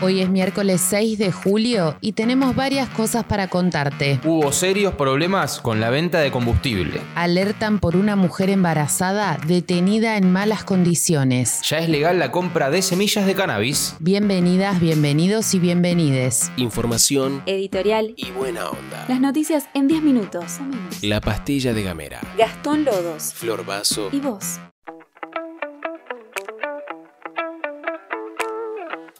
Hoy es miércoles 6 de julio y tenemos varias cosas para contarte. Hubo serios problemas con la venta de combustible. Alertan por una mujer embarazada detenida en malas condiciones. Ya es legal la compra de semillas de cannabis. Bienvenidas, bienvenidos y bienvenides. Información Editorial. y buena onda. Las noticias en 10 minutos. La pastilla de Gamera. Gastón Lodos. Flor Vaso. ¿Y vos?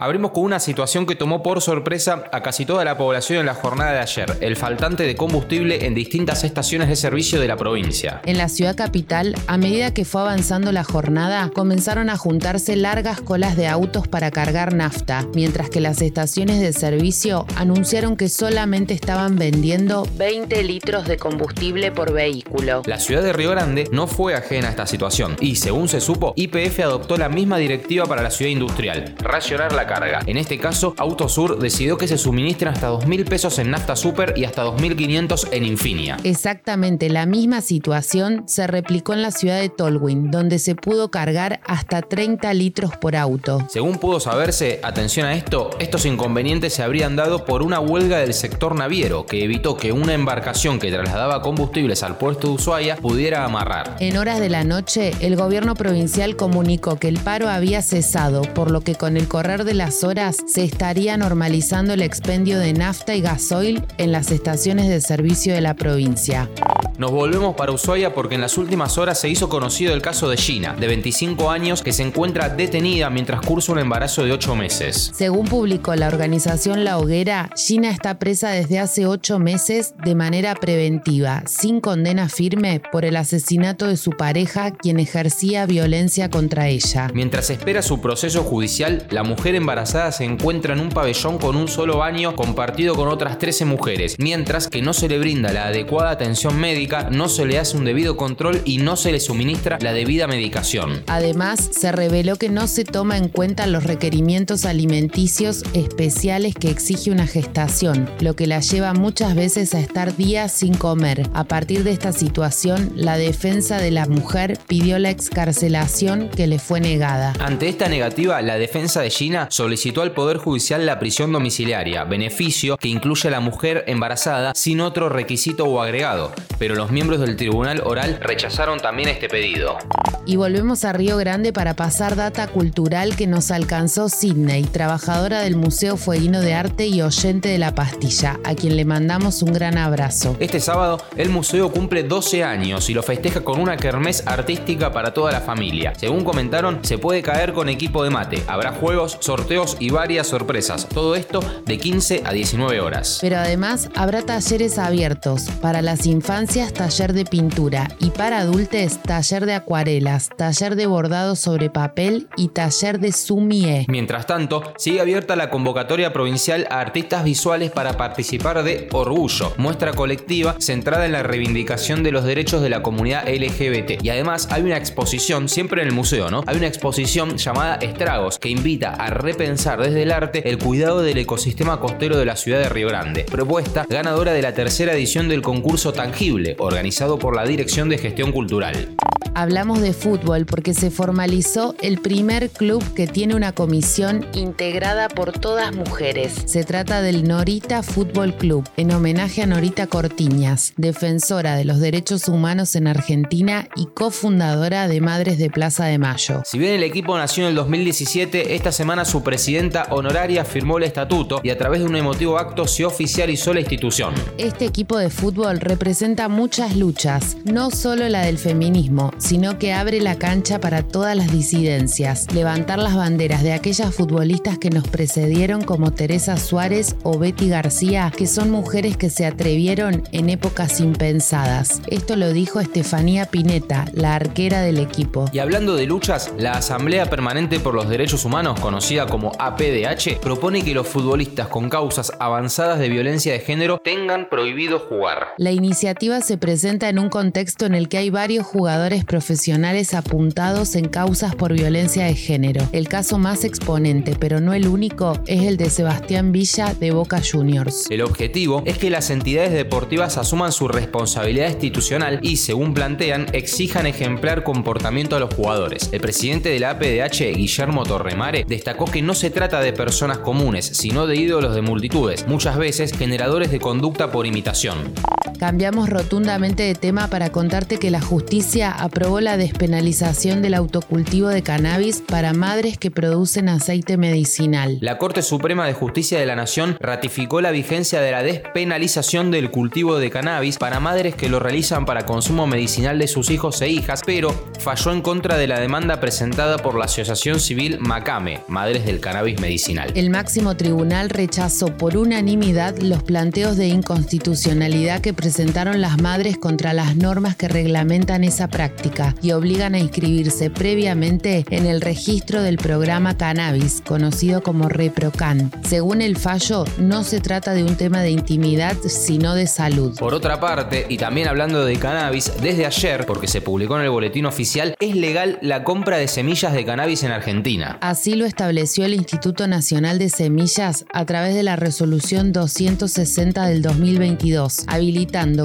Abrimos con una situación que tomó por sorpresa a casi toda la población en la jornada de ayer, el faltante de combustible en distintas estaciones de servicio de la provincia. En la ciudad capital, a medida que fue avanzando la jornada, comenzaron a juntarse largas colas de autos para cargar nafta, mientras que las estaciones de servicio anunciaron que solamente estaban vendiendo 20 litros de combustible por vehículo. La ciudad de Río Grande no fue ajena a esta situación y, según se supo, IPF adoptó la misma directiva para la ciudad industrial, racionar la carga. En este caso, Autosur decidió que se suministren hasta 2.000 pesos en nafta super y hasta 2.500 en Infinia. Exactamente la misma situación se replicó en la ciudad de Tolwyn, donde se pudo cargar hasta 30 litros por auto. Según pudo saberse, atención a esto, estos inconvenientes se habrían dado por una huelga del sector naviero que evitó que una embarcación que trasladaba combustibles al puerto de Ushuaia pudiera amarrar. En horas de la noche, el gobierno provincial comunicó que el paro había cesado, por lo que con el correr de las horas se estaría normalizando el expendio de nafta y gasoil en las estaciones de servicio de la provincia. Nos volvemos para Ushuaia porque en las últimas horas se hizo conocido el caso de Gina, de 25 años, que se encuentra detenida mientras cursa un embarazo de 8 meses. Según publicó la organización La Hoguera, Gina está presa desde hace ocho meses de manera preventiva, sin condena firme por el asesinato de su pareja, quien ejercía violencia contra ella. Mientras espera su proceso judicial, la mujer embarazada se encuentra en un pabellón con un solo baño compartido con otras 13 mujeres, mientras que no se le brinda la adecuada atención médica, no se le hace un debido control y no se le suministra la debida medicación. Además, se reveló que no se toma en cuenta los requerimientos alimenticios especiales que exige una gestación, lo que la lleva muchas veces a estar días sin comer. A partir de esta situación, la defensa de la mujer pidió la excarcelación que le fue negada. Ante esta negativa, la defensa de Gina solicitó al Poder Judicial la prisión domiciliaria, beneficio que incluye a la mujer embarazada sin otro requisito o agregado, pero los miembros del Tribunal Oral rechazaron también este pedido. Y volvemos a Río Grande para pasar data cultural que nos alcanzó Sidney, trabajadora del Museo Fueguino de Arte y oyente de La Pastilla, a quien le mandamos un gran abrazo. Este sábado, el museo cumple 12 años y lo festeja con una kermés artística para toda la familia. Según comentaron, se puede caer con equipo de mate. Habrá juegos, sorteos y varias sorpresas. Todo esto de 15 a 19 horas. Pero además habrá talleres abiertos. Para las infancias, taller de pintura. Y para adultos, taller de acuarelas, taller de bordado sobre papel y taller de sumie. Mientras tanto, sigue abierta la convocatoria provincial a artistas visuales para participar de Orgullo, muestra colectiva centrada en la reivindicación de los derechos de la comunidad LGBT. Y además hay una exposición, siempre en el museo, ¿no? Hay una exposición llamada Estragos, que invita a repensar desde el arte el cuidado del ecosistema costero de la ciudad de Río Grande. Propuesta ganadora de la tercera edición del concurso Tangible, organizado por la Dirección de Gestión Cultural. Hablamos de fútbol porque se formalizó el primer club que tiene una comisión integrada por todas mujeres. Se trata del Norita Fútbol Club, en homenaje a Norita Cortiñas, defensora de los derechos humanos en Argentina y cofundadora de Madres de Plaza de Mayo. Si bien el equipo nació en el 2017, esta semana su presidenta honoraria firmó el estatuto y a través de un emotivo acto se oficializó la institución. Este equipo de fútbol representa muchas luchas, no solo la del feminismo, sino que abre la cancha para todas las disidencias, levantar las banderas de aquellas futbolistas que nos precedieron como Teresa Suárez o Betty García, que son mujeres que se atrevieron en épocas impensadas. Esto lo dijo Estefanía Pineta, la arquera del equipo. Y hablando de luchas, la Asamblea Permanente por los Derechos Humanos, conocida como APDH, propone que los futbolistas con causas avanzadas de violencia de género tengan prohibido jugar. La iniciativa se presenta en un contexto en el que hay varios jugadores profesionales apuntados en causas por violencia de género. El caso más exponente, pero no el único, es el de Sebastián Villa de Boca Juniors. El objetivo es que las entidades deportivas asuman su responsabilidad institucional y, según plantean, exijan ejemplar comportamiento a los jugadores. El presidente de la APDH, Guillermo Torremare, destacó que no se trata de personas comunes, sino de ídolos de multitudes, muchas veces generadores de conducta por imitación. Cambiamos rotundamente de tema para contarte que la justicia aprobó la despenalización del autocultivo de cannabis para madres que producen aceite medicinal. La Corte Suprema de Justicia de la Nación ratificó la vigencia de la despenalización del cultivo de cannabis para madres que lo realizan para consumo medicinal de sus hijos e hijas, pero falló en contra de la demanda presentada por la Asociación Civil Macame, Madres del Cannabis Medicinal. El máximo tribunal rechazó por unanimidad los planteos de inconstitucionalidad que presentaron las madres contra las normas que reglamentan esa práctica y obligan a inscribirse previamente en el registro del programa Cannabis, conocido como ReproCan. Según el fallo, no se trata de un tema de intimidad, sino de salud. Por otra parte, y también hablando de cannabis, desde ayer, porque se publicó en el boletín oficial, es legal la compra de semillas de cannabis en Argentina. Así lo estableció el Instituto Nacional de Semillas a través de la resolución 260 del 2022,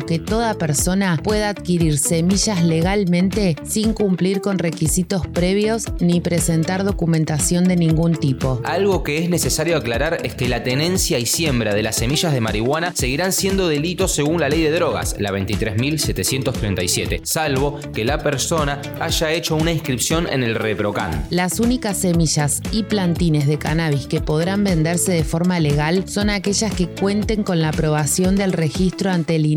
que toda persona pueda adquirir semillas legalmente sin cumplir con requisitos previos ni presentar documentación de ningún tipo. Algo que es necesario aclarar es que la tenencia y siembra de las semillas de marihuana seguirán siendo delitos según la ley de drogas, la 23.737, salvo que la persona haya hecho una inscripción en el ReproCan. Las únicas semillas y plantines de cannabis que podrán venderse de forma legal son aquellas que cuenten con la aprobación del registro ante el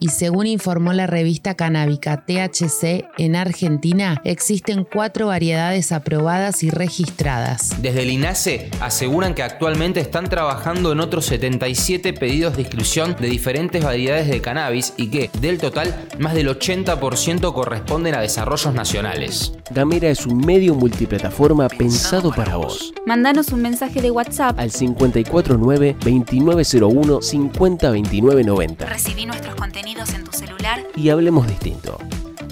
Y según informó la revista canábica THC, en Argentina existen cuatro variedades aprobadas y registradas. Desde el INASE aseguran que actualmente están trabajando en otros 77 pedidos de inscripción de diferentes variedades de cannabis y que, del total, más del 80% corresponden a desarrollos nacionales. Gamera es un medio multiplataforma pensado para vos. Mandanos un mensaje de WhatsApp. Al 549-2901-502990 Recibí nuestros contenidos en tu celular. y hablemos distinto.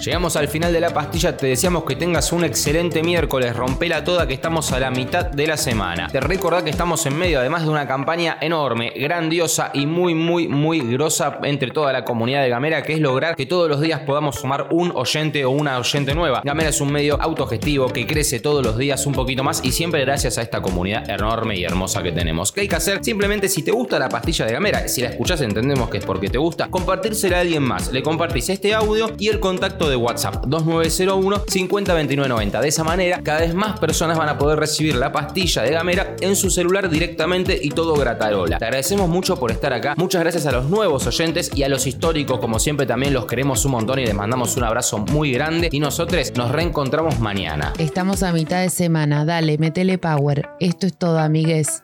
Llegamos al final de la pastilla, te deseamos que tengas un excelente miércoles, rompela toda que estamos a la mitad de la semana. Te recordad que estamos en medio además de una campaña enorme, grandiosa y muy muy muy grosa entre toda la comunidad de Gamera, que es lograr que todos los días podamos sumar un oyente o una oyente nueva. Gamera es un medio autogestivo que crece todos los días un poquito más y siempre gracias a esta comunidad enorme y hermosa que tenemos. ¿Qué hay que hacer? Simplemente si te gusta la pastilla de Gamera, si la escuchás entendemos que es porque te gusta, compartírsela a alguien más. Le compartís este audio y el contacto de WhatsApp 2901 502990. De esa manera, cada vez más personas van a poder recibir la pastilla de Gamera en su celular directamente y todo gratarola. Te agradecemos mucho por estar acá. Muchas gracias a los nuevos oyentes y a los históricos, como siempre, también los queremos un montón y les mandamos un abrazo muy grande. Y nosotros nos reencontramos mañana. Estamos a mitad de semana, dale, metele power. Esto es todo, amigues.